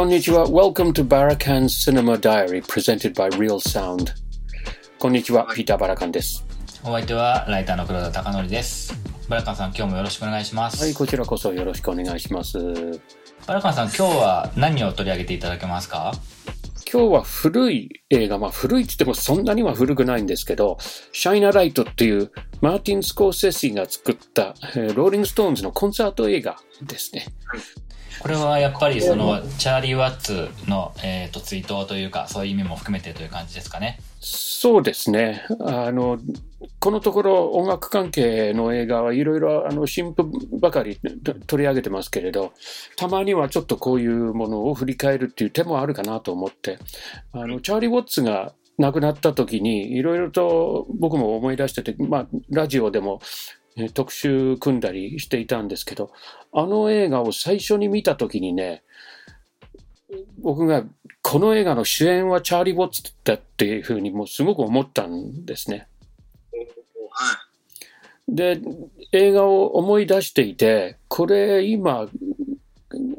こんにちは。Welcome to Barakan Cinema Diary presented by Real Sound. こんにちは。ピーター・バラカンです。お相手はライターの黒田貴則です。バラカンさん、今日もよろしくお願いします。はい、こちらこそよろしくお願いします。バラカンさん、今日は何を取り上げていただけますか？今日は古い映画、まあ古いって言ってもそんなには古くないんですけど、シャイナライトっていうマーティン・スコーセッシが作った、えーローリング・ストーンズのコンサート映画ですね。これはやっぱりそのチャーリー・ワッツの、えー、と追悼というかそういう意味も含めてという感じですかね？そうですね。あの、このところ音楽関係の映画はいろいろ新譜ばかりと取り上げてますけれど、たまにはちょっとこういうものを振り返るっていう手もあるかなと思って、あの、チャーリー・ウォッツが亡くなった時にいろいろと僕も思い出してて、まあ、ラジオでもえー特集組んだりしていたんですけど、あの映画を最初に見た時にね、僕がこの映画の主演はチャーリー・ウォッツだっていうふうにもうすごく思ったんですね。はで、映画を思い出していて、これ今、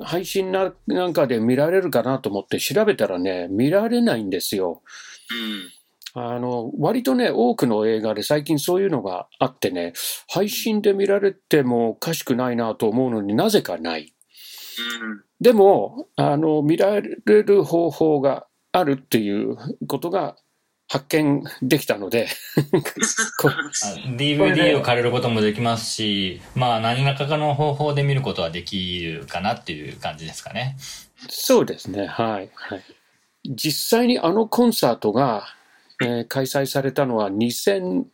配信ななんかで見られるかなと思って調べたらね、見られないんですよ。い。うん。あの、割とね、多くの映画で最近そういうのがあってね、配信で見られてもおかしくないなと思うのになぜかない。うん。でも、あの、見られる方法があるっていうことが発見できたので、DVD を借りることもできますし、まあ何らかの方法で見ることはできるかなっていう感じですかね。そうですね、はい。はい、実際にあのコンサートが、えー開催されたのは2006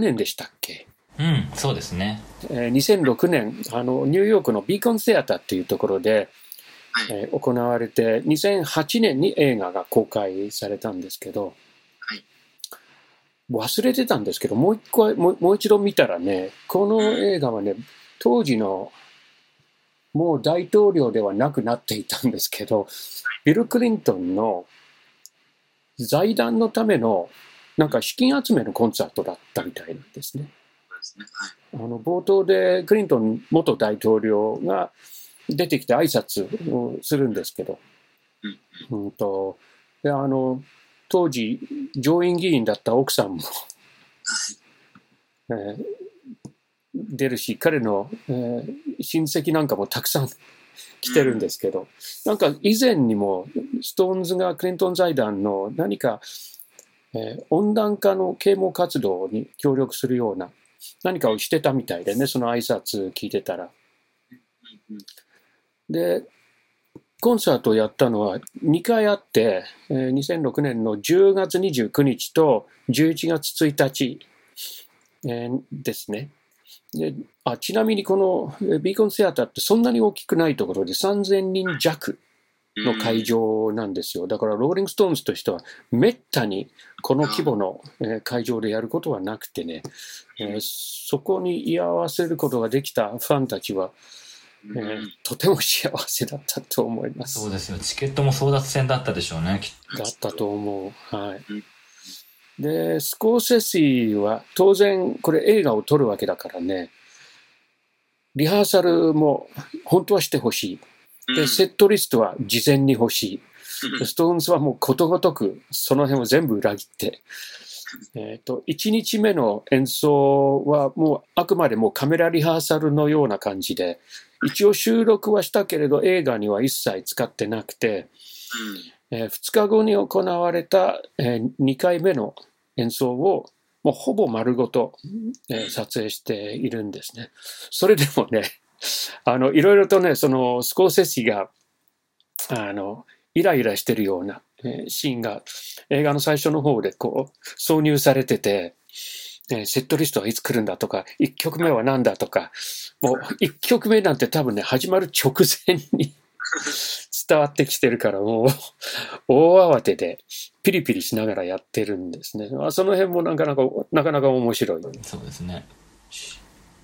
年でしたっけ？うん、そうですね。えー2006年あの、ニューヨークのビーコンセアターっていうところで、はい。えー行われて、2008年に映画が公開されたんですけど、はい忘れてたんですけど、もう一回もう、もう一度見たらね、この映画はね、当時のもう大統領ではなくなっていたんですけど、ビル・クリントンの財団のためのなんか資金集めのコンサートだったみたいなんですね。あの冒頭でクリントン元大統領が出てきて挨拶をするんですけど、うん。うんとであの当時上院議員だった奥さんも、えー出るし彼の、えー親戚なんかもたくさん来てるんですけど、なんか以前にもストーンズがクリントン財団の何か、えー温暖化の啓蒙活動に協力するような何かをしてたみたいでねその挨拶聞いてたら。で、コンサートをやったのは2回あって、えー2006年の10月29日と11月1日、えーですね。であちなみにこのえービーコンシアターってそんなに大きくないところで3000人弱の会場なんですよ。だからローリング・ストーンズとしてはめったにこの規模のえー会場でやることはなくてね、えーそこに居合わせることができたファンたちはうん。えーとても幸せだったと思います。そうですよ。チケットも争奪戦だったでしょうね。きっだったと思う。はいうん。で、スコーセッシは当然これ映画を撮るわけだからね、リハーサルも本当はしてほしい。で、セットリストは事前に欲しい。ストーンズはもうことごとくその辺を全部裏切って、えっ、と、1日目の演奏はもうあくまでもカメラリハーサルのような感じで、一応収録はしたけれど映画には一切使ってなくて、え2日後に行われた、え2回目の演奏をもうほぼ丸ごと、撮影しているんですね。それでもね、あの、いろいろとね、そのスコーセッシが、あの、イライラしてるような、シーンが映画の最初の方でこう挿入されてて、セットリストはいつ来るんだとか、1曲目は何だとか、もう1曲目なんて多分ね、始まる直前に伝わってきてるから、もう 大慌てでピリピリしながらやってるんですね。あその辺もなかなか、なかなか面白い。そうですね。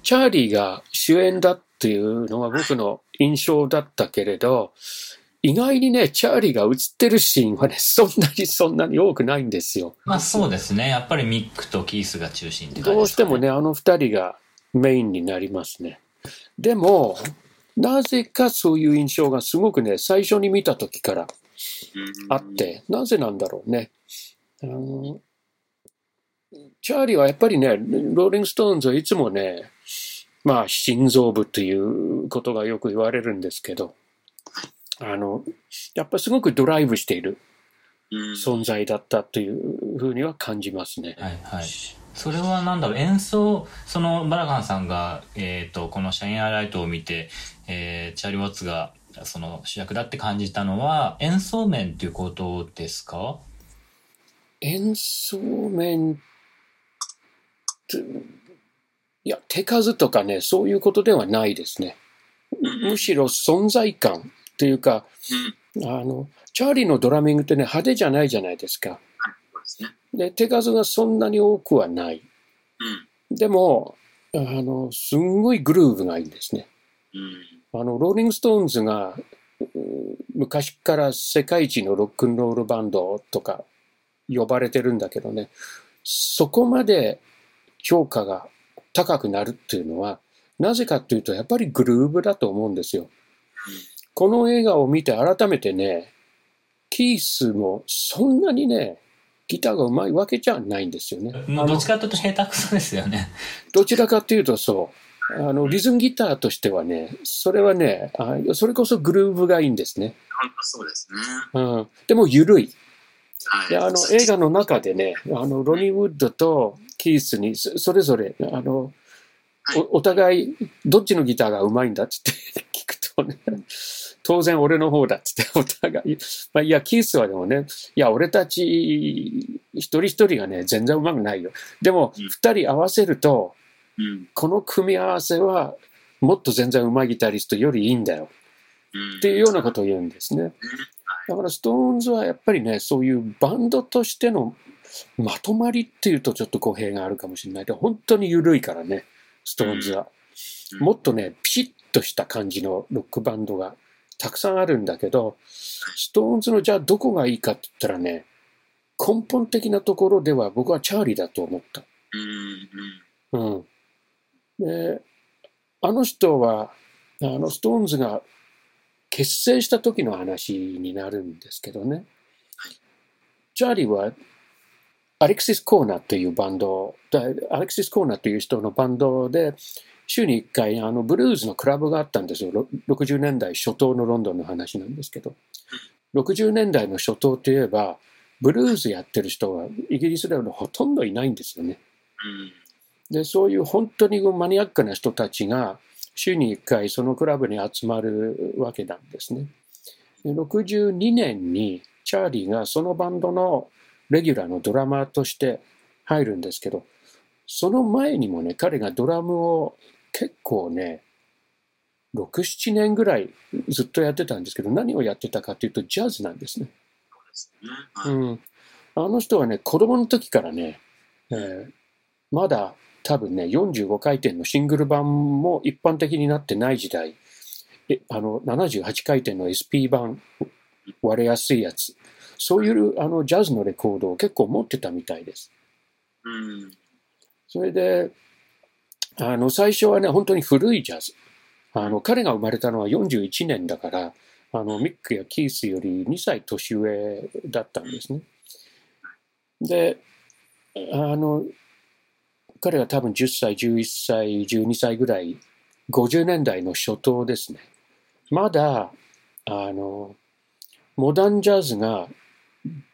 チャーリーが主演だっていうのが僕の印象だったけれど、意外にね、チャーリーが映ってるシーンはね、そんなにそんなに多くないんですよ。まあそうですね。やっぱりミックとキースが中心って感じですか、ね。どうしてもね、あの二人がメインになりますね。でも、なぜかそういう印象がすごくね、最初に見た時からうんあっ。て、なぜなんだろうね。あのチャーリーはやっぱりね、ローリング・ストーンズはいつもね、まあ、心臓部ということがよく言われるんですけど、あの、やっぱりすごくドライブしているうん存在だったというふうには感じますね。はいはい。それはなんだろう、演奏、そのバラガンさんが、えっ、と、このシャインアイライトを見て、えーチャーリー・ウォッツが、その主役だって感じたのは、演奏面っていうことですか？演奏面いや、手数とかね、そういうことではないですね。むしろ存在感っていうか、うん。あの、チャーリーのドラミングってね、派手じゃないじゃないですか。そうですね。で、手数がそんなに多くはない。うん。でも、あの、すんごいグルーヴがいいんですね。うん。あの、ローリング・ストーンズが、う昔から世界一のロックンロールバンドとか呼ばれてるんだけどね、そこまで評価が高くなるっていうのは、なぜかっていうと、やっぱりグルーヴだと思うんですよ。この映画を見て改めてね、キースもそんなにね、ギターが上手いわけじゃないんですよね。どっちかというと下手くそですよね。どちらかというとそう。あの、リズムギターとしてはね、それはね、あそれこそグルーヴがいいんですね。本当そうですね。うん。でも緩い。はい。で、あの、映画の中でね、あの、ロニー・ウッドとキースにそそれぞれ、あの、はいおお互い、どっちのギターが上手いんだって 聞くとね、当然俺の方だっつって、お互い、まあ、いや、キースはでもね、いや、俺たち一人一人がね、全然上手くないよ。でも、うん二人合わせると、うん。この組み合わせは、もっと全然上手いギタリストよりいいんだよ。うん。っていうようなことを言うんですね。だからストーンズはやっぱりね、そういうバンドとしてのまとまりっていうとちょっと語弊があるかもしれないけど、本当に緩いからね、ストーンズは。うんもっとね、ピシッとした感じのロックバンドがたくさんあるんだけど、ストーンズのじゃあどこがいいかって言ったらね、根本的なところでは僕はチャーリーだと思った。うん。で、あの人は、あの、ストーンズが結成した時の話になるんですけどね。チャーリーは、アレクシス・コーナーというバンド、だアレクシス・コーナーという人のバンドで、週に1回、あの、ブルーズのクラブがあったんですよ。ろ60年代初頭のロンドンの話なんですけど。60年代の初頭といえば、ブルーズやってる人はイギリスではほとんどいないんですよね。で、そういう本当にマニアックな人たちが週に1回そのクラブに集まるわけなんですね。で62年にチャーリーがそのバンドのレギュラーのドラマーとして入るんですけど、その前にもね、彼がドラムを結構ね、6、7年ぐらいずっとやってたんですけど、何をやってたかというとジャズなんですね。うん、あの人はね、子供の時からね、えーまだ多分ね、45回転のシングル版も一般的になってない時代、えあの78回転の SP 版、割れやすいやつ、そういうあのジャズのレコードを結構持ってたみたいです。うん。それで、あの最初はね、本当に古いジャズ。あの彼が生まれたのは41年だから、あのミックやキースより2歳年上だったんですね。で、あの、彼が多分10歳、11歳、12歳ぐらい、50年代の初頭ですね。まだ、あの、モダンジャズが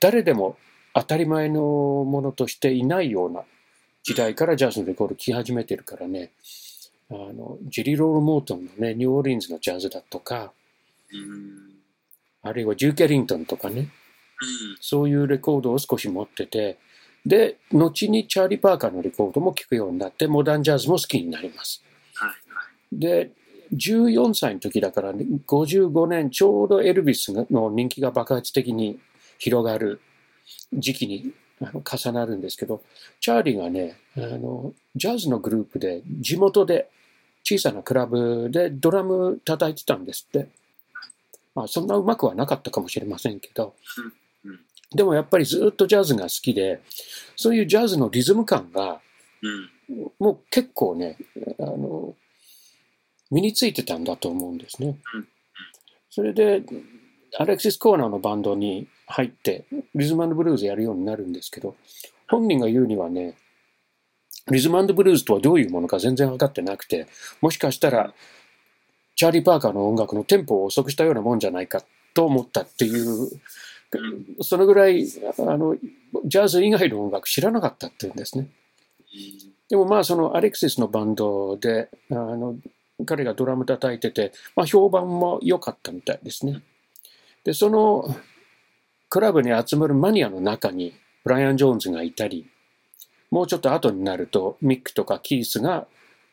誰でも当たり前のものとしていないような時代からジャズのレコード聴き始めてるからね、あの、ジェリー・ロール・モートンのね、ニューオーリンズのジャズだとか、うん。あるいはジューケリントンとかね、うん。そういうレコードを少し持ってて、で、後にチャーリー・パーカーのレコードも聴くようになって、モダンジャズも好きになります。はい。はい。で、14歳の時だから、ね、55年、ちょうどエルビスの人気が爆発的に広がる時期に重なるんですけど、チャーリーがね、あの、ジャズのグループで、地元で、小さなクラブでドラム叩いてたんですって。まあ、そんなうまくはなかったかもしれませんけどでもやっぱりずっとジャズが好きで、そういうジャズのリズム感が、うん。もう結構ね、あの、身についてたんだと思うんですねうん。それで、アレクシス・コーナーのバンドに入って、リズムブルーズやるようになるんですけど、本人が言うにはね、リズムブルーズとはどういうものか全然分かってなくて、もしかしたら、チャーリー・パーカーの音楽のテンポを遅くしたようなもんじゃないかと思ったっていう、そのぐらい、あの、ジャズ以外の音楽知らなかったっていうんですね。でもまあそのアレクシスのバンドであの彼がドラム叩いてて、まあ、評判も良かったみたいですね。でそのクラブに集まるマニアの中にブライアン・ジョーンズがいたりもうちょっと後になるとミックとかキースが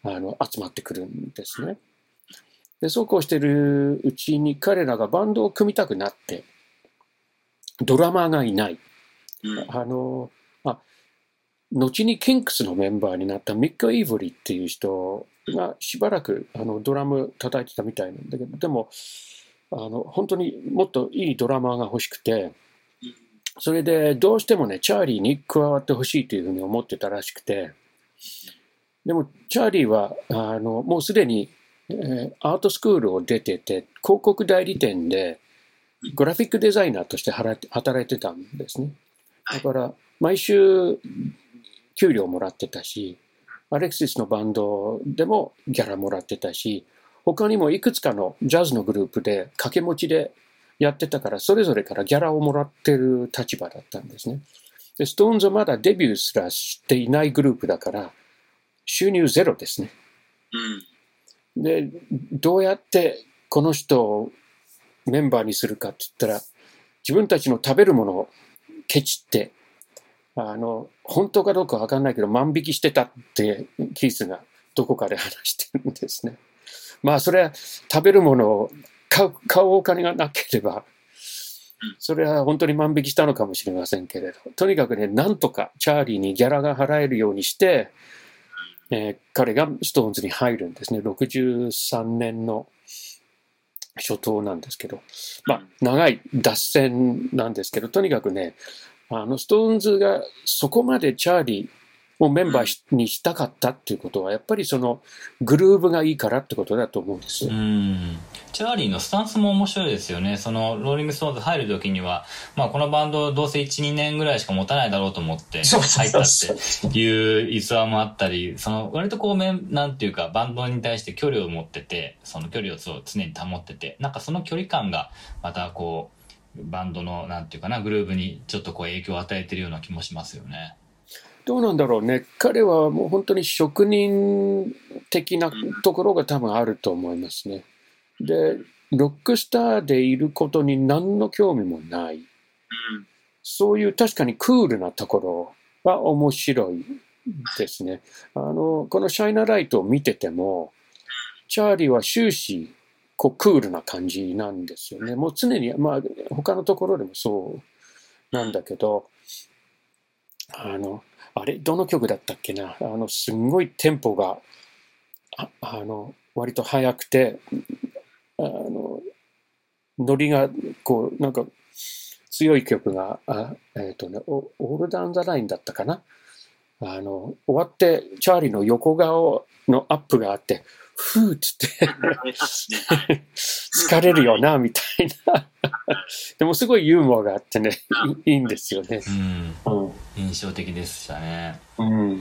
あの集まってくるんですね。でそうこうしてるうちに彼らがバンドを組みたくなってドラマーがいない。うんあの、あ、後にキンクスのメンバーになったミック・イーブリーっていう人がしばらくあのドラム叩いてたみたいなんだけど、でも、あの、本当にもっといいドラマーが欲しくて、それでどうしてもね、チャーリーに加わってほしいというふうに思ってたらしくて、でも、チャーリーは、あの、もうすでに、えーアートスクールを出てて、広告代理店で、グラフィックデザイナーとして働いて働いてたんですね。だから、毎週、給料もらってたし、アレクシスのバンドでもギャラもらってたし、他にもいくつかのジャズのグループで掛け持ちでやってたから、それぞれからギャラをもらってる立場だったんですね。で、ストーンズはまだデビューすらしていないグループだから、収入ゼロですね。うんで、どうやってこの人をメンバーにするかって言ったら、自分たちの食べるものをケチって、あの、本当かどうかわかんないけど、万引きしてたって、キースがどこかで話してるんですね。まあ、それは食べるものを買う、買うお金がなければ、それは本当に万引きしたのかもしれませんけれど、とにかくね、なんとかチャーリーにギャラが払えるようにして、えー彼がストーンズに入るんですね。63年の初頭なんですけど、まあ、長い脱線なんですけど、とにかくね、あの、ストーンズがそこまでチャーリーをメンバーにしたかったっていうことは、やっぱりそのグルーブがいいからってことだと思うんですよ。うん。チャーリーのスタンスも面白いですよね。その、ローリングストーンズ入る時には、まあこのバンドどうせ1、2年ぐらいしか持たないだろうと思って入ったっていう逸話もあったり、その、割とこうめん、なんていうか、バンドに対して距離を持ってて、その距離を常に保ってて、なんかその距離感が、またこう、バンドの、なんていうかな、グルーブにちょっとこう影響を与えてるような気もしますよね。どうなんだろうね。彼はもう本当に職人的なところが多分あると思いますね。で、ロックスターでいることに何の興味もない。そういう確かにクールなところは面白いですね。あの、このシャイナライトを見てても、チャーリーは終始、こう、クールな感じなんですよね。もう常に、まあ、他のところでもそうなんだけど、あの、あれ、どの曲だったっけな？あの、すんごいテンポが、ああの、割と速くて、あの、ノリが、こう、なんか、強い曲が、あえっ、とね、オオールダウンザラインだったかな？あの、終わって、チャーリーの横顔のアップがあって、ふーっつって、疲れるよな、みたいな。でもすごいユーモアがあってね、いいいんですよね。うん。うん。印象的でしたね。うんうんうんうん。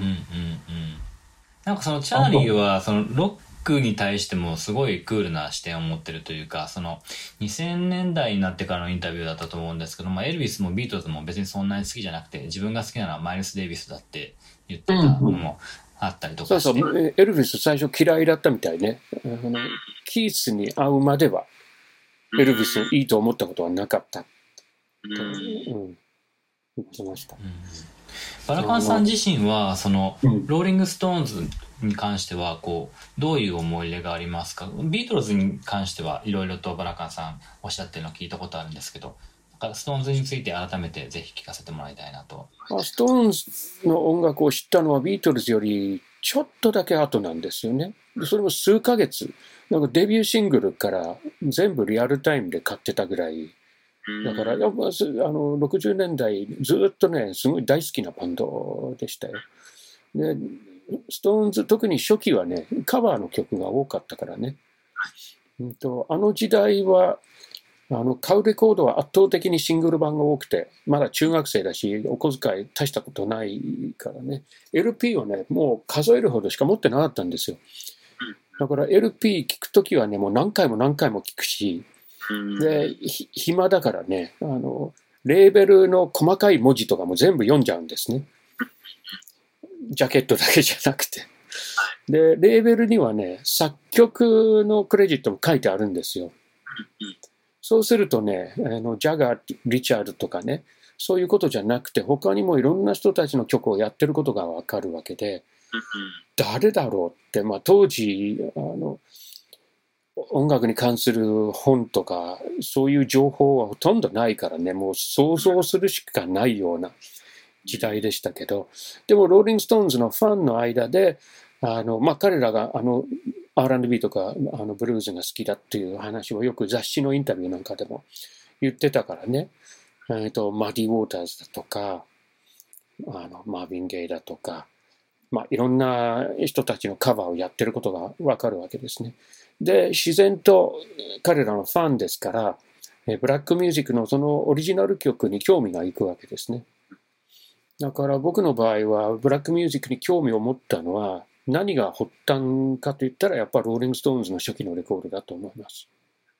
なんかそのチャーリーはそのロックに対してもすごいクールな視点を持ってるというか、その2000年代になってからのインタビューだったと思うんですけど、まあエルビスもビートルズも別にそんなに好きじゃなくて、自分が好きなのはマイルス・デイビスだって言ってたのもあったりとそうかして。そう、エルヴィス最初嫌いだったみたいね。あのキースに会うまでは、エルヴィスいいと思ったことはなかった。うんうん。言ってました。うんバラカンさん自身は、その、うんローリング・ストーンズに関しては、こう、どういう思い入れがありますか？ビートルズに関してはいろいろとバラカンさんおっしゃってるのを聞いたことあるんですけど、ストーンズについて改めてぜひ聞かせてもらいたいなと。まあストーンズの音楽を知ったのはビートルズよりちょっとだけ後なんですよね。でそれも数ヶ月。なんかデビューシングルから全部リアルタイムで買ってたぐらい。だから、やっぱあの60年代ずっとね、すごい大好きなバンドでしたよ。で、ストーンズ、特に初期はね、カバーの曲が多かったからね。うんと、あの時代は、あの、買うレコードは圧倒的にシングル版が多くて、まだ中学生だし、お小遣い大したことないからね。LP はね、もう数えるほどしか持ってなかったんですよ。だから LP 聞くときはね、もう何回も何回も聞くし、で、ひ暇だからね、あの、レーベルの細かい文字とかも全部読んじゃうんですね。ジャケットだけじゃなくて。で、レーベルにはね、作曲のクレジットも書いてあるんですよ。そうするとね、あのジャガー、リチャードとかね、そういうことじゃなくて、他にもいろんな人たちの曲をやってることがわかるわけで、誰だろうって、まあ、当時あの音楽に関する本とかそういう情報はほとんどないからね。もう想像するしかないような時代でしたけど。でもローリング・ストーンズのファンの間であの、まあ、彼らがあの R&B とかあのブルーズが好きだっていう話をよく雑誌のインタビューなんかでも言ってたからね、えー、とマディ・ウォーターズだとかあのマーヴィン・ゲイだとかまあ、いろんな人たちのカバーをやってることがわかるわけですね。で、自然と彼らのファンですから、えブラックミュージックのそのオリジナル曲に興味がいくわけですね。だから僕の場合は、ブラックミュージックに興味を持ったのは、何が発端かといったら、やっぱローリング・ストーンズの初期のレコードだと思います。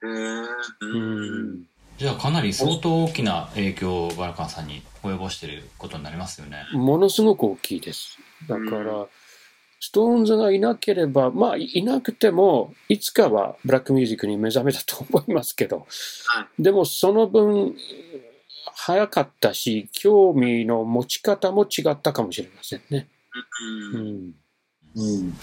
へーうんじゃあかなり相当大きな影響をバラカンさんに及ぼしていることになりますよね。ものすごく大きいです。だから、ストーンズがいなければ、まあ、いなくても、いつかはブラックミュージックに目覚めたと思いますけど、はでもその分、早かったし、興味の持ち方も違ったかもしれませんね。ううんん。うん。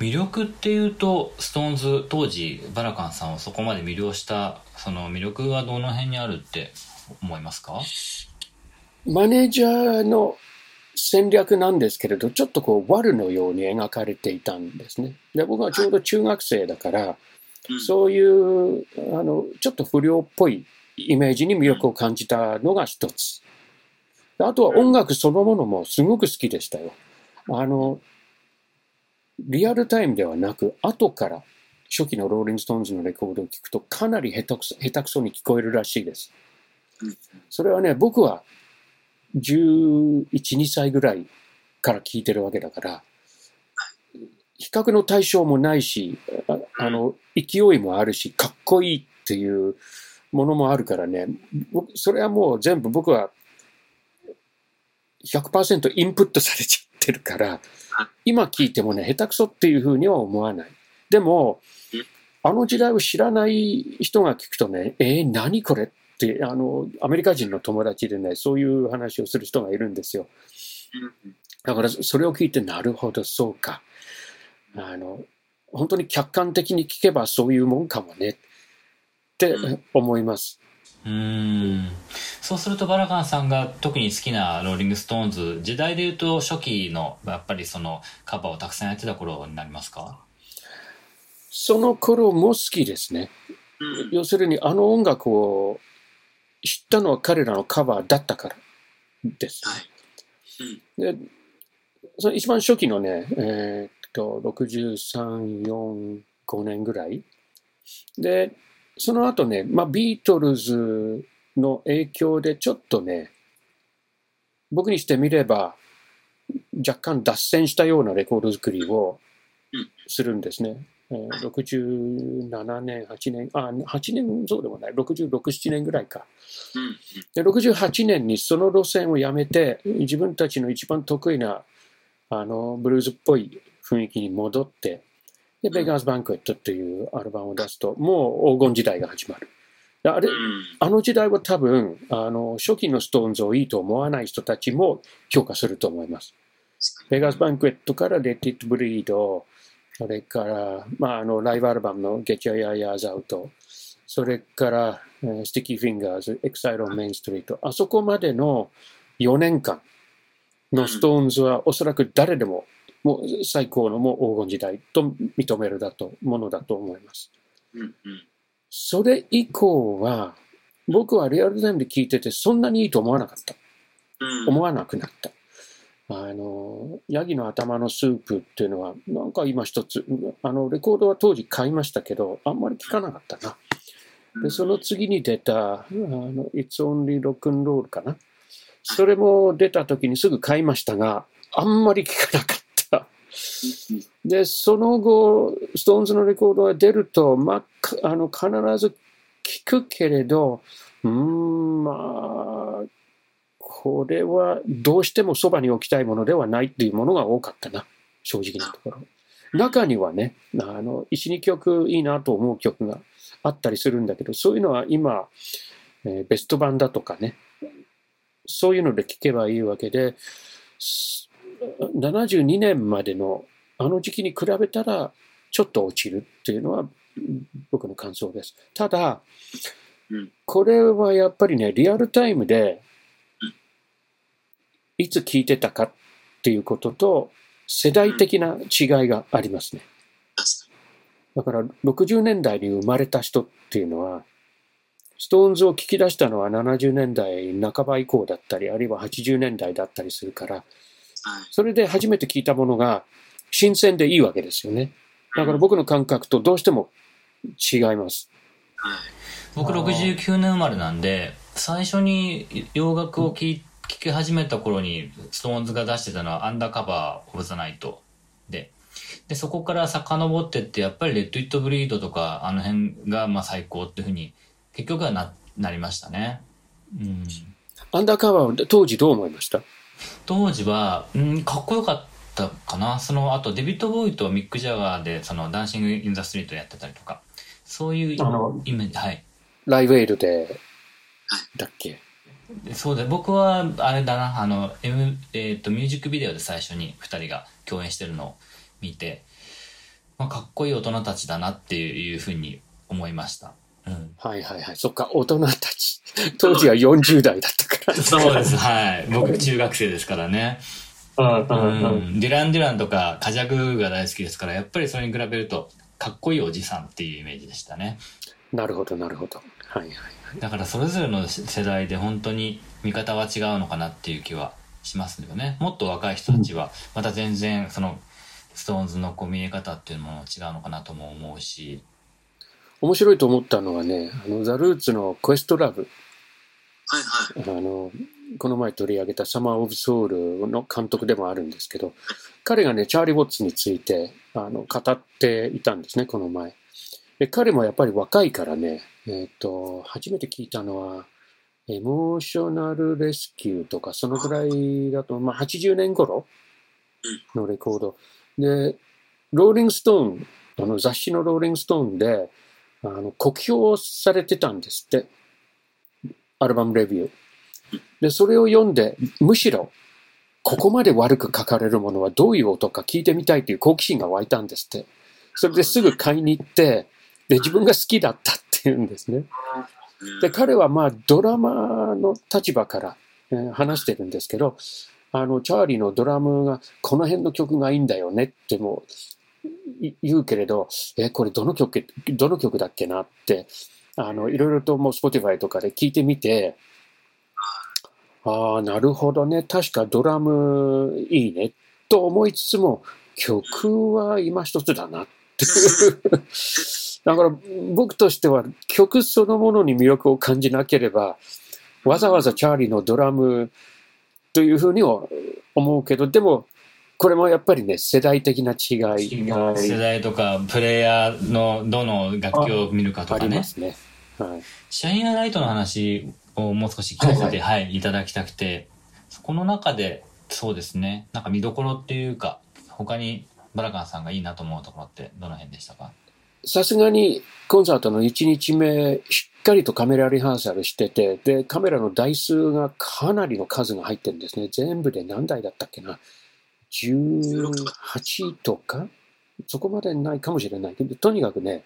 魅力っていうと、ストーンズ当時バラカンさんをそこまで魅了した、その魅力はどの辺にあるって思いますか？マネージャーの戦略なんですけれど、ちょっとこう、悪のように描かれていたんですね。で、僕はちょうど中学生だから、うんそういう、あの、ちょっと不良っぽいイメージに魅力を感じたのが一つ。あとは音楽そのものもすごく好きでしたよ。あの、リアルタイムではなく、後から初期のローリング・ストーンズのレコードを聞くとかなり下手くそ下手くそに聞こえるらしいですうん。それはね、僕は11、2歳ぐらいから聞いてるわけだから、比較の対象もないし、ああの、勢いもあるし、かっこいいっていうものもあるからね、僕それはもう全部僕は100%インプットされちゃってるから、今聞いてもね、下手くそっていうふうには思わない。でも、あの時代を知らない人が聞くとね、えー、何これって、あの、アメリカ人の友達でね、そういう話をする人がいるんですよ。だからそれを聞いて、なるほど、そうか。あの、本当に客観的に聞けばそういうもんかもねって思います。ーん。そうするとバラカンさんが特に好きなローリング・ストーンズ、時代で言うと初期のやっぱりそのカバーをたくさんやってた頃になりますか？その頃も好きですね。うん要するにあの音楽を知ったのは彼らのカバーだったからです。はいで、その一番初期のね、えーっと、63、4、5年ぐらい。で、その後ね、まあ、ビートルズの影響でちょっとね、僕にしてみれば、若干脱線したようなレコード作りをうんするんですね。えー67年、8年、あ、8年そうでもない、66、7年ぐらいか。うんで、68年にその路線をやめて、自分たちの一番得意な、あの、ブルーズっぽい雰囲気に戻って、で、 Beggars Banquet っていうアルバムを出すと、もう黄金時代が始まる。であれう、んあの時代は多分、あの、初期のストーンズをいいと思わない人たちも評価すると思います。 Beggars Banquet から Let It Bleed それから、まあ、あの、ライブアルバムの Get Yer Ya-Ya's Out それから、えー Sticky Fingers、Exile on Main Street あそこまでの4年間のストーンズはおそらく誰でももう最高のもう黄金時代と認めるだとものだと思います。それ以降は僕はリアルタイムで聞いててそんなにいいと思わなかった。うん思わなくなった。あの、ヤギの頭のスープっていうのは、なんか今一つ、あの、レコードは当時買いましたけど、あんまり聞かなかったな。で、その次に出た、あの、It's Only Rock and Roll かな。それも出た時にすぐ買いましたが、あんまり聞かなかった。で、その後、ストーンズのレコードが出ると、まあ、あの、必ず聞くけれど、うん、まあ、これはどうしてもそばに置きたいものではないっていうものが多かったな。正直なところ。中にはね、あの、1、2曲いいなと思う曲があったりするんだけど、そういうのは今、えーベスト版だとかね、そういうので聴けばいいわけで、す72年までのあの時期に比べたら、ちょっと落ちるっていうのは僕の感想です。ただうん、これはやっぱりね、リアルタイムで、いつ聴いてたかっていうことと、世代的な違いがありますね。だから60年代に生まれた人っていうのは、ストーンズを聞き出したのは70年代半ば以降だったり、あるいは80年代だったりするから、それで初めて聞いたものが新鮮でいいわけですよね。だから僕の感覚とどうしても違います。僕69年生まれなんで、最初に洋楽を聴いて聴き始めた頃に、ストーンズが出してたのは Undercover of the Nightで、で、そこから遡ってって、やっぱりレッド・イット・ブリードとか、あの辺がまあ最高っていうふうに、結局はな、なりましたね。うん。アンダーカバーは当時どう思いました？当時は、うん、かっこよかったかな。その、あとデビッド・ボーイとミック・ジャガーで、その、ダンシング・イン・ザ・ストリートやってたりとか、そういうイあのメージ、はい。ライブエイルで、だっけ？でそうだ僕はあれだなあの、M えー、とミュージックビデオで最初に2人が共演してるのを見て、まあ、かっこいい大人たちだなっていうふうに思いました、うん、はいはいはい。そっか、大人たち。当時は40代だったから。そうです。はい。僕中学生ですからね、うん。うん、デュラン・デュランとかカジャグが大好きですからやっぱりそれに比べるとかっこいいおじさんっていうイメージでしたねなるほど、なるほど。はいはい。だからそれぞれの世代で本当に見方は違うのかなっていう気はしますよねもっと若い人たちはまた全然そのストーンズのこう見え方っていうのも違うのかなとも思うし面白いと思ったのはね、あの、ザ・ルーツのクエストラブ。はいはい。あの、この前取り上げたサマー・オブ・ソウルの監督でもあるんですけど、彼がね、チャーリー・ウォッツについて、あの、語っていたんですね、この前。で、彼もやっぱり若いからね、えっ、と、初めて聞いたのは、エモーショナル・レスキューとか、そのぐらいだと、まあ、80年頃のレコード。で、ローリング・ストーン、あの雑誌のローリング・ストーンで、あの、酷評されてたんですって。アルバムレビュー。で、それを読んで、むしろ、ここまで悪く書かれるものはどういう音か聞いてみたいという好奇心が湧いたんですって。それですぐ買いに行って、で、自分が好きだったっていうんですね。うんで、彼はまあ、ドラマの立場から、えー話してるんですけど、あの、チャーリーのドラムが、この辺の曲がいいんだよねってもい言うけれど、え、これどの曲、どの曲だっけなって、あの、いろいろともう Spotify とかで聞いてみて、ああ、なるほどね。確かドラムいいね。と思いつつも、曲は今一つだなっていう。だから僕としては曲そのものに魅力を感じなければ、わざわざチャーリーのドラムというふうには思うけど、でも、これもやっぱりね、世代的な違い。が世代とかプレイヤーのどの楽器を見るかとあかね。りますね。はい。シャインアライトの話をもう少し聞かせて、はい、い、ただきたくて、そこの中で、そうですね、なんか見どころっていうか、他にバラカンさんがいいなと思うところってどの辺でしたか？さすがにコンサートの1日目、しっかりとカメラリハーサルしてて、で、カメラの台数がかなりの数が入ってるんですね。全部で何台だったっけな？18とか？そこまでないかもしれないけど、とにかくね、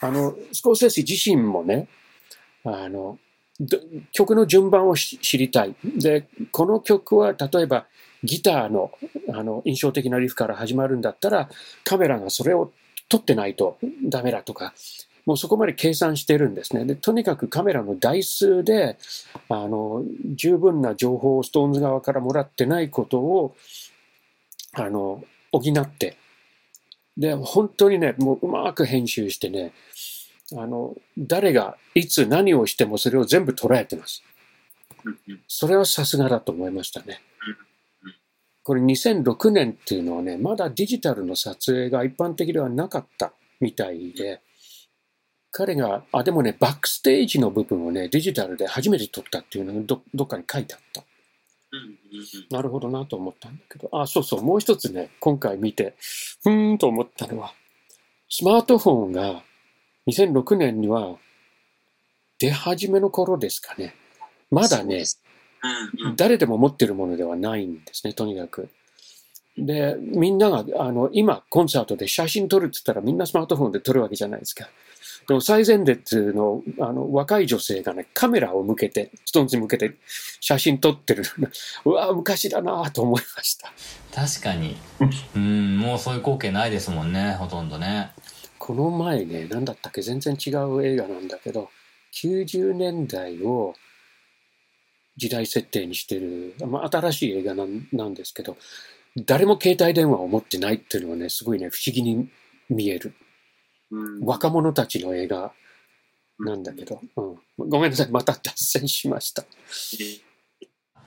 あの、スコーセッシ自身もね、あの、曲の順番を知りたい。で、この曲は例えばギターのあの印象的なリフから始まるんだったら、カメラがそれを撮ってないとダメだとか、もうそこまで計算してるんですね。で、とにかくカメラの台数で、あの、十分な情報をストーンズ側からもらってないことを、あの、補って、で、本当にね、もううまく編集してね、あの、誰がいつ何をしてもそれを全部捉えてます。それはさすがだと思いましたね。これ2006年っていうのはね、まだデジタルの撮影が一般的ではなかったみたいで、彼が、あ、でもね、バックステージの部分をね、デジタルで初めて撮ったっていうのがどどっかに書いてあった。なるほどなと思ったんだけど、あ、そうそう、もう一つね、今回見て、ふーんと思ったのは、スマートフォンが2006年には出始めの頃ですかね。まだね、誰でも持ってるものではないんですね、とにかく。で、みんなが、あの、今、コンサートで写真撮るって言ったらみんなスマートフォンで撮るわけじゃないですか。でも最前列のあの若い女性がね、カメラを向けて、ストーンズに向けて写真撮ってる。うわ、昔だなぁと思いました。確かに。うん、もうそういう光景ないですもんね、ほとんどね。この前ね、なんだったっけ、全然違う映画なんだけど、90年代を時代設定にしてる、まあ、新しい映画なんなんですけど、誰も携帯電話を持ってないっていうのはね、すごいね、不思議に見える。うん若者たちの映画なんだけど、うん、ごめんなさい、また脱線しました。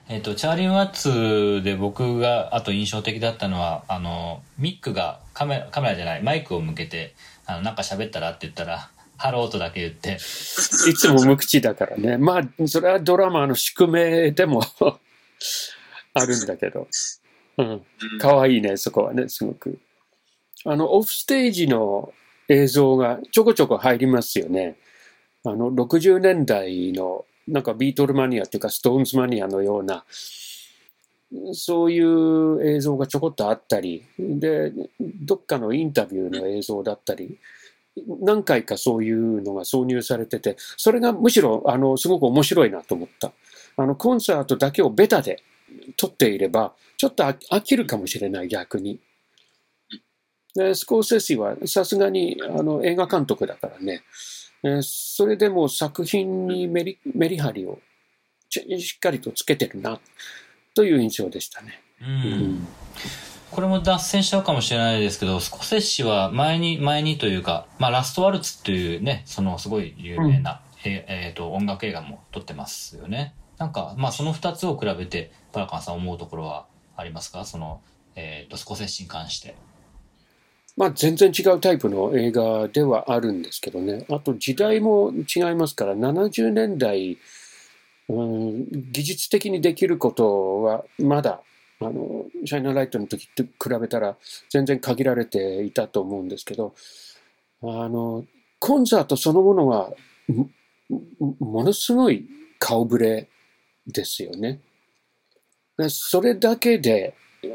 えっ、と、チャーリー・ワッツで僕があと印象的だったのは、あの、ミックがカメラ、カメラじゃない、マイクを向けて、あの、なんか喋ったらって言ったら、ハローとだけ言って、いつも無口だからね。まあ、それはドラマーの宿命でも あるんだけど。うん。かわいいね、そこはね、すごく。あの、オフステージの映像がちょこちょこ入りますよね。あの、60年代の、なんかビートルマニアっていうか、ストーンズマニアのような、そういう映像がちょこっとあったり、で、どっかのインタビューの映像だったり、何回かそういうのが挿入されてて、それがむしろ、あの、すごく面白いなと思った。あの、コンサートだけをベタで撮っていれば、ちょっと飽飽きるかもしれない、逆に。で、スコーセッシはさすがにあの映画監督だからね、えーそれでも作品にメリメリハリをちしっかりとつけてるな、という印象でしたね。う。うんこれも脱線しちゃうかもしれないですけど、スコセッシは前に、前にというか、まあ、ラストワルツっていうね、そのすごい有名な、ええーと音楽映画も撮ってますよね。なんか、まあ、その二つを比べて、パラカンさん思うところはありますか？その、えっ、と、スコセッシに関して。まあ全然違うタイプの映画ではあるんですけどね。あと時代も違いますから、70年代、うん、技術的にできることはまだ、あの、シャイナーライトの時と比べたら全然限られていたと思うんですけど、あの、コンサートそのものは、もものすごい顔ぶれですよね。それだけで、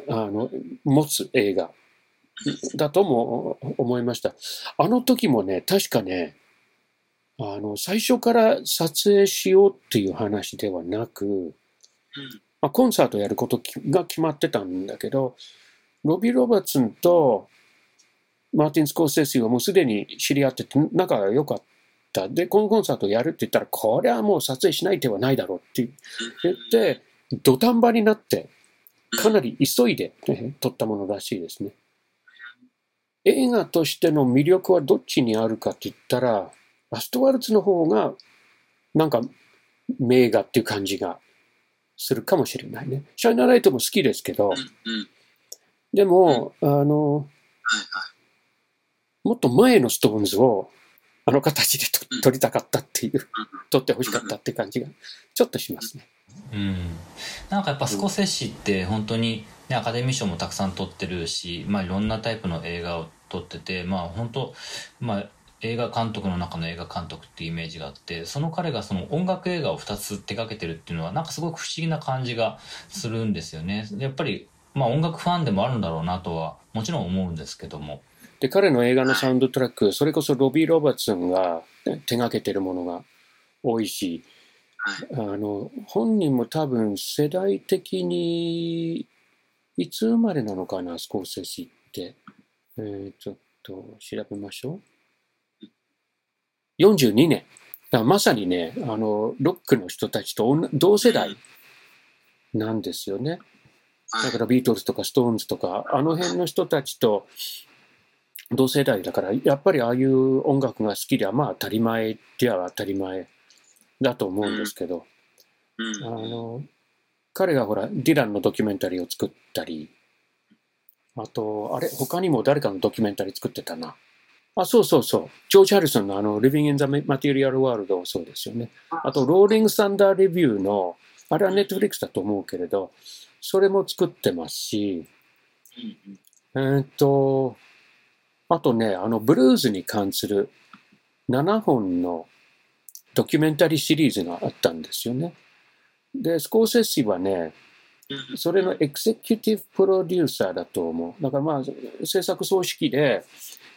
あの、持つ映画だとも思いました。あの時もね、確かね、あの、最初から撮影しようっていう話ではなく、まあ、コンサートやることが決まってたんだけど、ロビー・ロバーツンとマーティン・スコーセッシはもうすでに知り合ってて仲が良かった。で、このコンサートやるって言ったら、これはもう撮影しない手はないだろうって言って、土壇場になって、かなり急いで、ね撮ったものらしいですね。映画としての魅力はどっちにあるかって言ったら、ラストワルツの方が、なんか、名画っていう感じがするかもしれないね。シャイナーライトも好きですけど、うんうんでも、あの、はいはもっと前のストーンズを、あの形で撮撮りたかったっていう、撮ってほしかったって感じが、ちょっとしますね。うん。なんかやっぱスコセッシって本当に、ね、アカデミー賞もたくさん撮ってるし、まあいろんなタイプの映画を撮ってて、まあ本当、まあ映画監督の中の映画監督っていうイメージがあって、その彼がその音楽映画を2つ手掛けてるっていうのはなんかすごく不思議な感じがするんですよね。やっぱり、まあ音楽ファンでもあるんだろうなとはもちろん思うんですけども。で、彼の映画のサウンドトラック、それこそロビー・ロバーツンがね手掛けてるものが多いし、はいあの、本人も多分世代的に、いつ生まれなのかな、スコーセッシって。えーちょっと調べましょう。42年。まさにね、あの、ロックの人たちと同同世代なんですよね。はいだからビートルズとかストーンズとか、あの辺の人たちと同世代だから、やっぱりああいう音楽が好きでは、まあ当たり前では当たり前だと思うんですけど、うんあの、彼がほら、ディランのドキュメンタリーを作ったり、あと、あれ、他にも誰かのドキュメンタリー作ってたな。あ、そうそうそう。ジョージ・ハリソンのあの、Living in the Material World もそうですよね。あと、ローリング・サンダー・レビューの、あれはネットフリックスだと思うけれど、それも作ってますし、えーっと、あとね、あの、ブルーズに関する7本のドキュメンタリーシリーズがあったんですよね。で、スコーセッシはね、それのエクセキュティブプロデューサーだと思う。だからまあ、制作総指揮で、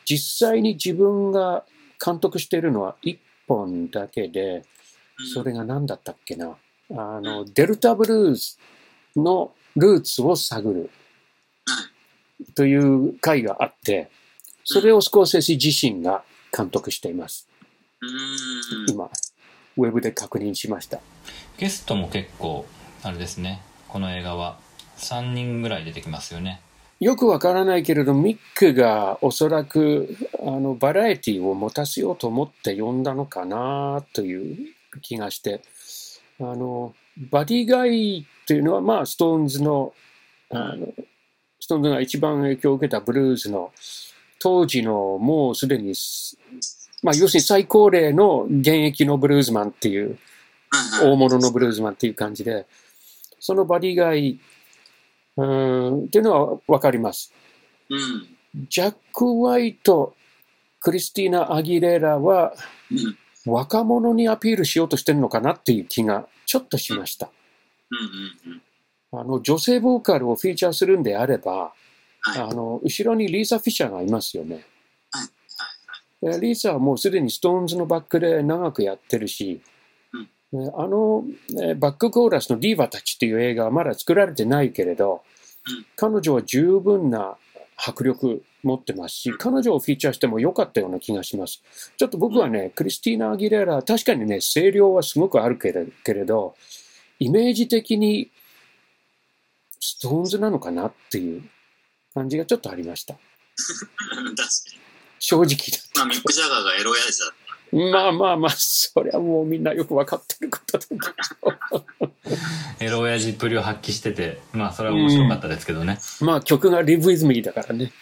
実際に自分が監督しているのは1本だけで、それが何だったっけな。あの、デルタブルーズのルーツを探るという回があって、それをスコーセシ自身が監督しています。うん今、ウェブで確認しました。ゲストも結構あれですねこの映画は。3人ぐらい出てきますよね。よくわからないけれど、ミックがおそらくあのバラエティを持たせようと思って呼んだのかなという気がして、あの、バディ・ガイっていうのは、まあ、ストーンズの、あのストーンズが一番影響を受けたブルーズの当時のもうすでにす、まあ、要するに最高齢の現役のブルーズマンっていう、大物のブルーズマンっていう感じで、そのバディ・ガイ、うーん、っていうのはわかります。うんジャック・ホワイト、クリスティーナ・アギレラはうん若者にアピールしようとしてるのかなっていう気がちょっとしました。あの、女性ボーカルをフィーチャーするんであれば、はいあの、後ろにリーザ・フィッシャーがいますよね。はいでリーザはもうすでにストーンズのバックで長くやってるし、ねあの、えバックコーラスのディーバたちっていう映画はまだ作られてないけれどうん、彼女は十分な迫力持ってますし、彼女をフィーチャーしても良かったような気がします。ちょっと僕はね、クリスティーナ・アギレラ、確かにね、声量はすごくあるけれけれど、イメージ的にストーンズなのかなっていう感じがちょっとありました。確かに。正直まあ、ミック・ジャガーがエロ親父だっだ。まあまあまあ、そりゃもうみんなよくわかってることだけど。エロ親父っぷりを発揮しててまあそれは面白かったですけどね、まあ曲が Live With Me だからね。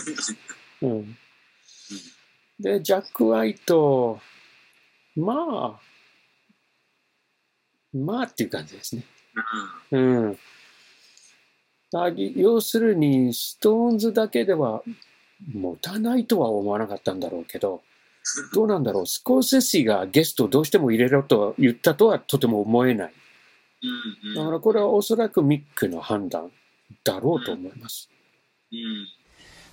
うん。で、ジャック・ワイト、まあ、まあっていう感じですね。た。うん。あ要するに、ストーンズだけでは持たないとは思わなかったんだろうけど、どうなんだろう、スコーセッシがゲストをどうしても入れろと言ったとはとても思えない。うんうん。だからこれはおそらくミックの判断だろうと思います。うん。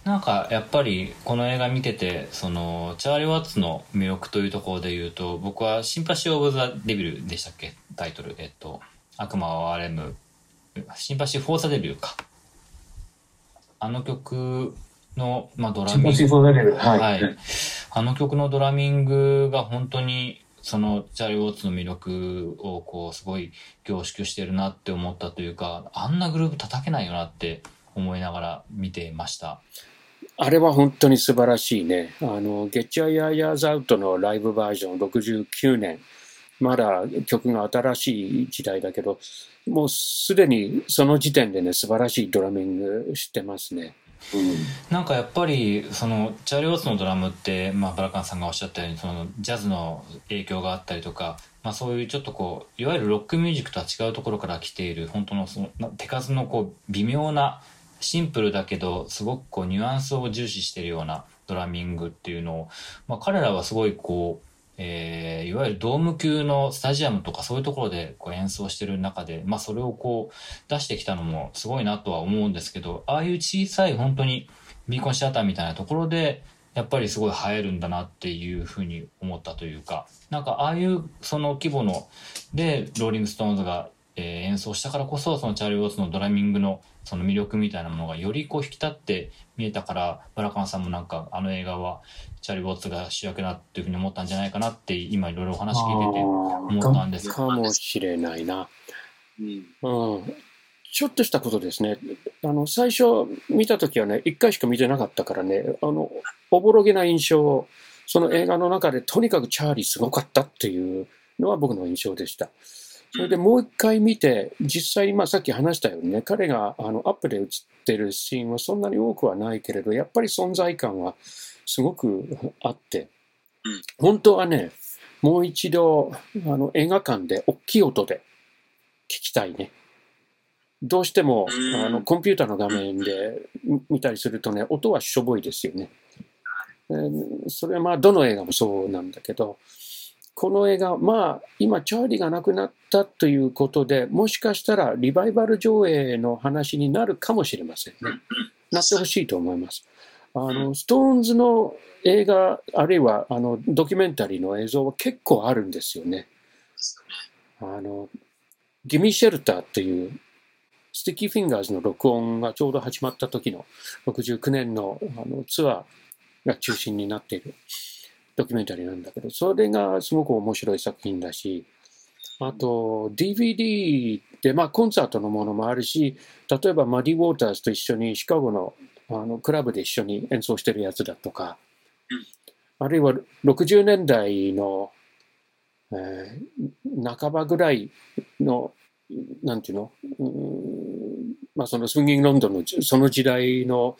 なんかやっぱりこの映画見ててそのチャーリー・ワッツの魅力というところで言うと僕は「Sympathy of the Devil」でしたっけ？タイトル。えっと「悪魔を憐れむ」 Sympathy for the Devil か。あの曲の、まあ、ドラミングはい、あの曲のドラミングが本当にそのチャーリー・ワッツの魅力をこうすごい凝縮してるなって思ったというかあんなグループ叩けないよなって思いながら見てましたあれは本当に素晴らしいね。あの、ゲッチャーヤーヤーズアウトのライブバージョン69年。まだ曲が新しい時代だけど、もうすでにその時点でね、素晴らしいドラミングしてますね。なんかやっぱりそのチャーリー・ウォッツのドラムって、まあ、バラカンさんがおっしゃったようにそのジャズの影響があったりとか、まあ、そういうちょっとこういわゆるロックミュージックとは違うところから来ている本当のその手数のこう微妙なシンプルだけどすごくこうニュアンスを重視してるようなドラミングっていうのを、まあ、彼らはすごいこう、えーいわゆるドーム級のスタジアムとかそういうところでこう演奏してる中で、まあ、それをこう出してきたのもすごいなとは思うんですけどああいう小さい本当にビーコンシアターみたいなところでやっぱりすごい映えるんだなっていうふうに思ったというかなんかああいうその規模のでローリング・ストーンズがえー演奏したからこそそのチャーリー・ワッツのドラミングのその魅力みたいなものがよりこう引き立って見えたからバラカンさんもなんかあの映画はチャーリー・ワッツが主役だっていうふうに思ったんじゃないかなって今いろいろお話聞いてて思ったんですかもしれないな。うん。うん。ちょっとしたことですね。あの、最初見たときはね、一回しか見てなかったからね、あの、おぼろげな印象を、その映画の中でとにかくチャーリーすごかったっていうのは僕の印象でした。それでもう一回見て、実際、まあさっき話したようにね、彼があのアップで映ってるシーンはそんなに多くはないけれど、やっぱり存在感はすごく あってうん、本当はね、もう一度あの映画館で大きい音で聞きたいね。どうしてもうんあのコンピューターの画面で見見たりするとね、音はしょぼいですよね。えーそれはまあどの映画もそうなんだけど、この映画、まあ今チャーリーが亡くなったということで、もしかしたらリバイバル上映の話になるかもしれませんね。なってほしいと思います。あの、ストーンズの映画、あるいはあのドキュメンタリーの映像は結構あるんですよね。あの、 Gimme Shelter っていう、 Sticky Fingers の録音がちょうど始まった時の69年のあのツアーが中心になっているドキュメンタリーなんだけど、それがすごく面白い作品だし、あと DVD で、まあコンサートのものもあるし、例えばマディ・ウォーターズと一緒にシカゴのあのクラブで一緒に演奏してるやつだとか、あるいは60年代の、えー半ばぐらいの、なんていうの、うーんまあそのスウィンギングロンドンのその時代の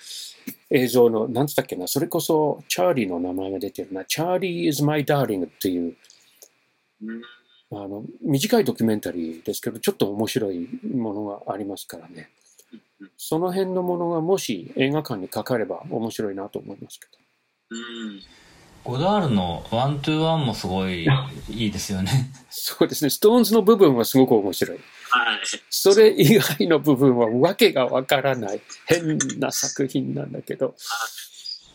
映像の、なんつったっけな、それこそチャーリーの名前が出てるな、チャーリー is my darling っていう、うん。あの、短いドキュメンタリーですけど、ちょっと面白いものがありますからね。その辺のものがもし映画館にかかれば面白いなと思いますけど。うん。ゴダールの One Plus One もすごい いいですよね。そうですね、ストーンズの部分はすごく面白い。はい。それ以外の部分はわけがわからない変な作品なんだけど。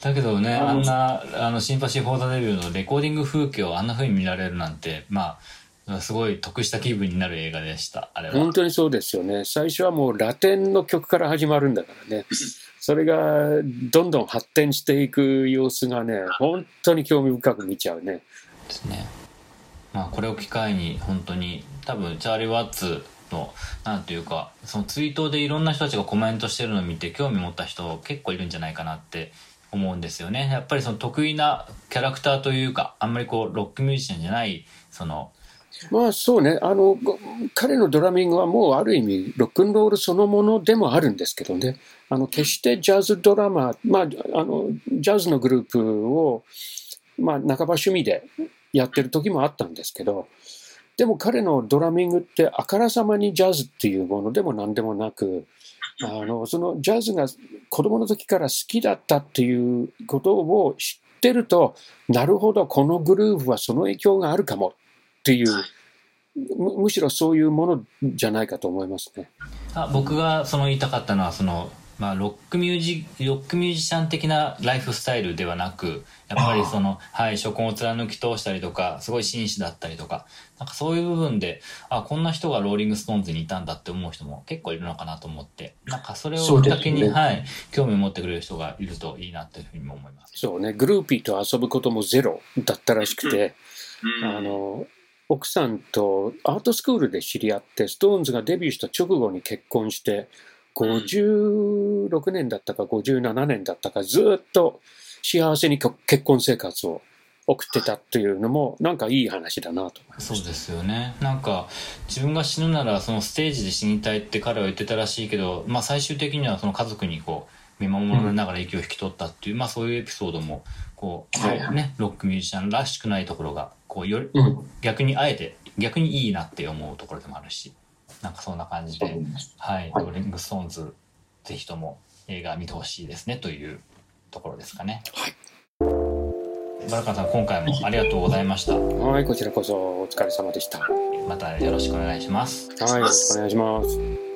だけどね、あんな、あの、 Sympathy for the Devil のレコーディング風景をあんな風に見られるなんて、まあ、すごい得した気分になる映画でした、あれは。本当にそうですよね。最初はもうラテンの曲から始まるんだからね。それがどんどん発展していく様子がね、本当に興味深く見ちゃうね。ですね。まあ、これを機会に、本当に、多分、チャーリー・ワッツの、なんていうか、そのツイートでいろんな人たちがコメントしてるのを見て、興味持った人結構いるんじゃないかなって思うんですよね。やっぱりその得意なキャラクターというか、あんまりこう、ロックミュージシャンじゃない、その、まあそうね、あの、彼のドラミングはもうある意味ロックンロールそのものでもあるんですけどね。あの、決してジャズドラマ、まあ、あの、ジャズのグループを、まあ、半ば趣味でやってる時もあったんですけど、でも彼のドラミングってあからさまにジャズっていうものでも何でもなく、あの、そのジャズが子供の時から好きだったっていうことを知ってると、なるほど、このグルーヴはその影響があるかもっていう、むむしろそういうものじゃないかと思いますね。あ僕がその言いたかったのはその、まあ、ロックミュージロックミュージシャン的なライフスタイルではなくやっぱりその、はい、初婚を貫き通したりとかすごい紳士だったりとかなんかそういう部分であこんな人がローリング・ストーンズにいたんだって思う人も結構いるのかなと思ってなんかそれをきっかけに、ねはい、興味を持ってくれる人がいるといいなというふうにも思います。そうね、グルーピーと遊ぶこともゼロだったらしくて、うん。あの、奥さんとアートスクールで知り合って、ストーンズがデビューした直後に結婚して、56年だったか57年だったか、ずっと幸せにこ結婚生活を送ってたっていうのも、なんかいい話だなと思います。そうですよねなんか自分が死ぬならそのステージで死にたいって彼は言ってたらしいけど、まあ、最終的にはその家族にこう見守られながら息を引き取ったっていう、まあ、そういうエピソードもこう、はいはいね、ロックミュージシャンらしくないところがこうよりうん逆にあえて逆にいいなって思うところでもあるしなんかそんな感じで、はい、ローリング・ストーンズぜひとも映画見てほしいですねというところですかね。はいバラカンさん今回もありがとうございました。はい、こちらこそお疲れ様でした。はまたよろしくお願いします。い、よろしくお願いします。